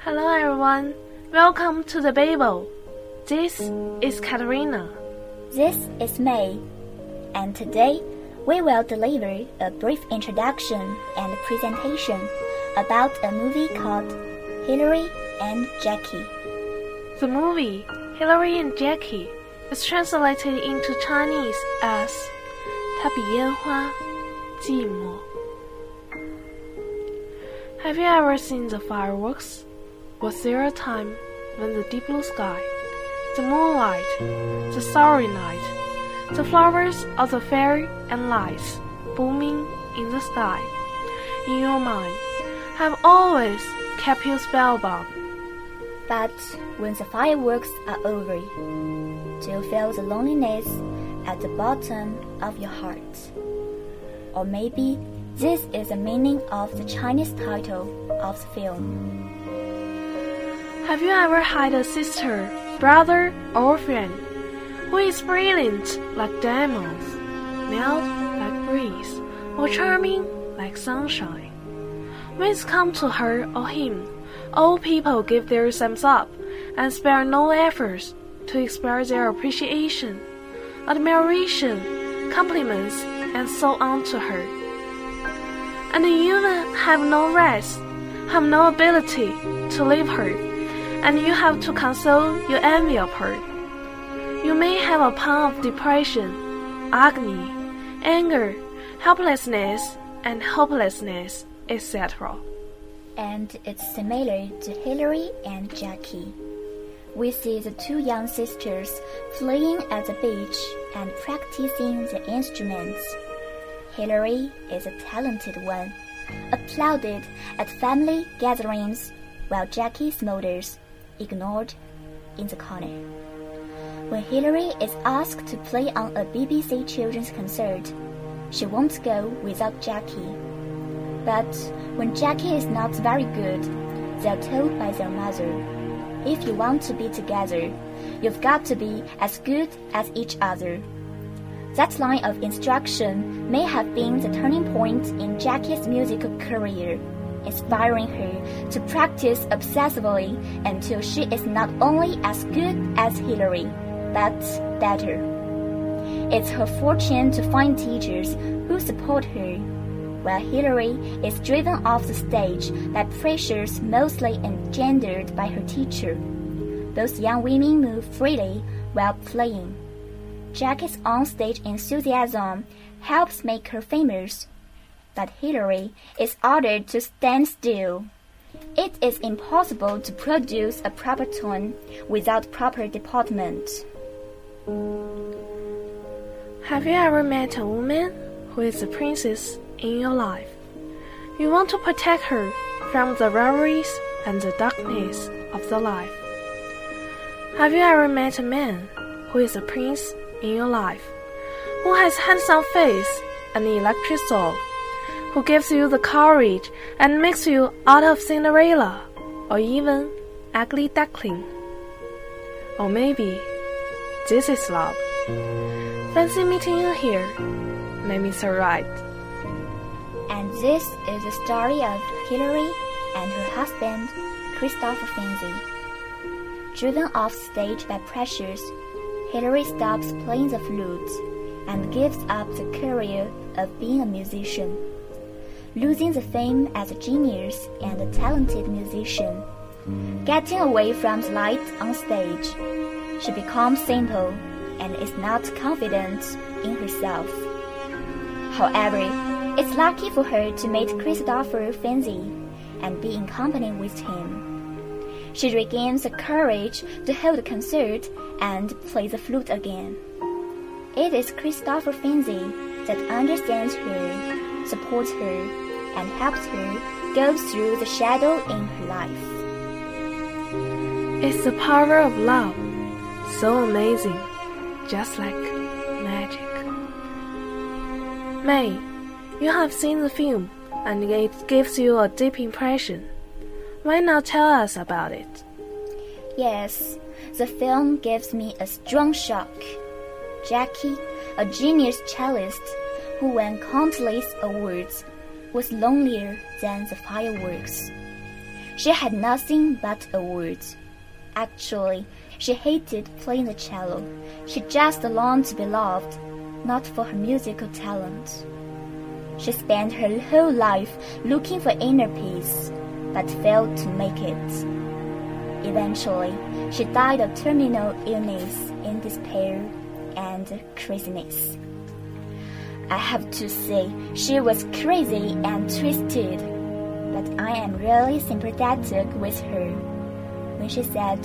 Hello, everyone. Welcome to the Babel. This is Katerina. This is May. And today, we will deliver a brief introduction and presentation about a movie called Hilary and Jackie. The movie Hilary and Jackie is translated into Chinese as 她比烟花寂寞. Have you ever seen the fireworks? Was there a time when the deep blue sky, the moonlight, the starry night, the flowers of the fairy and lights booming in the sky, in your mind, have always kept you spellbound? But when the fireworks are over, do you feel the loneliness at the bottom of your heart? Or maybe this is the meaning of the Chinese title of the film. Have you ever had a sister, brother, or friend who is brilliant like diamonds, mild like breeze, or charming like sunshine? When it's come to her or him, all people give their thumbs up and spare no efforts to express their appreciation, admiration, compliments, and so on to her. And you have no rest, have no ability to leave her and you have to console your envy of her. You may have a pang of depression, agony, anger, helplessness, and hopelessness, etc. And it's similar to Hilary and Jackie. We see the two young sisters playing at the beach and practicing the instruments. Hilary is a talented one, applauded at family gatherings, while Jackie smolders ignored in the corner. When Hilary is asked to play on a BBC children's concert, she won't go without Jackie. But when Jackie is not very good, they are told by their mother, if you want to be together, you've got to be as good as each other. That line of instruction may have been the turning point in Jackie's musical career inspiring her to practice obsessively until she is not only as good as Hilary, but better. It's her fortune to find teachers who support her, while Hilary is driven off the stage by pressures mostly engendered by her teacher. Those young women move freely while playing. Jackie's onstage enthusiasm helps make her famous but Hilary is ordered to stand still. It is impossible to produce a proper tone without proper deportment. Have you ever met a woman who is a princess in your life? You want to protect her from the reveries and the darkness of the life. Have you ever met a man who is a prince in your life, who has handsome face and electric soul? who gives you the courage and makes you out of Cinderella or even ugly duckling. Or maybe this is love. Fancy meeting you here. Made me so right. And this is the story of Hilary and her husband, Christopher Finzi. Driven off stage by pressures, Hilary stops playing the flute and gives up the career of being a musician losing the fame as a genius and a talented musician. Getting away from the light on stage, she becomes simple and is not confident in herself. However, it's lucky for her to meet Christopher Finzi and be in company with him. She regains the courage to hold a concert and play the flute again. It is Christopher Finzi that understands her, supports her, and helps her go through the shadow in her life. It's the power of love, so amazing, just like magic. May, you have seen the film and it gives you a deep impression. Why not tell us about it? Yes, the film gives me a strong shock. Jackie, a genius cellist who won countless awards, was lonelier than the fireworks. She had nothing but awards. Actually, she hated playing the cello. She just longed to be loved, not for her musical talent. She spent her whole life looking for inner peace, but failed to make it. Eventually, she died of terminal illness in despair and craziness. I have to say, she was crazy and twisted, but I am really sympathetic with her when she said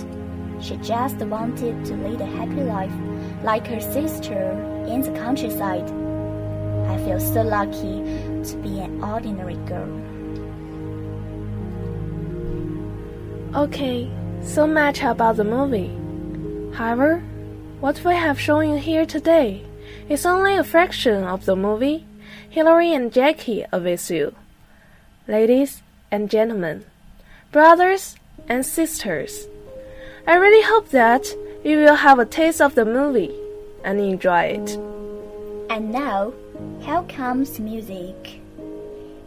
she just wanted to lead a happy life like her sister in the countryside. I feel so lucky to be an ordinary girl. Okay, so much about the movie. However, what we have shown you here today is only a fraction of the movie Hilary and Jackie awaits you. Ladies and gentlemen, brothers and sisters, I really hope that you will have a taste of the movie and enjoy it. And now, here comes music.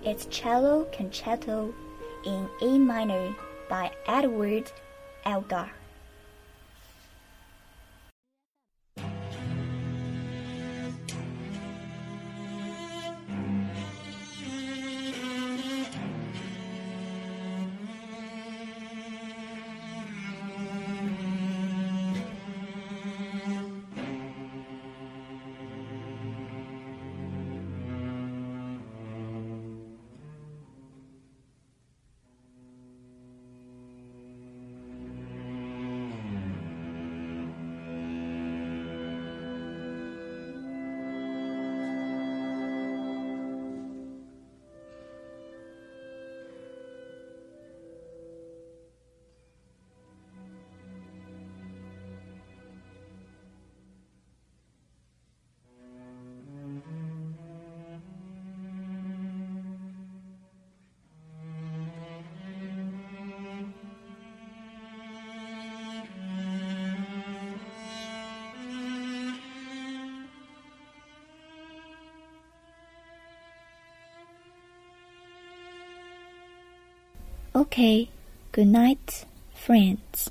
It's Cello Concerto in A minor by Edward Elgar. Okay, good night, friends.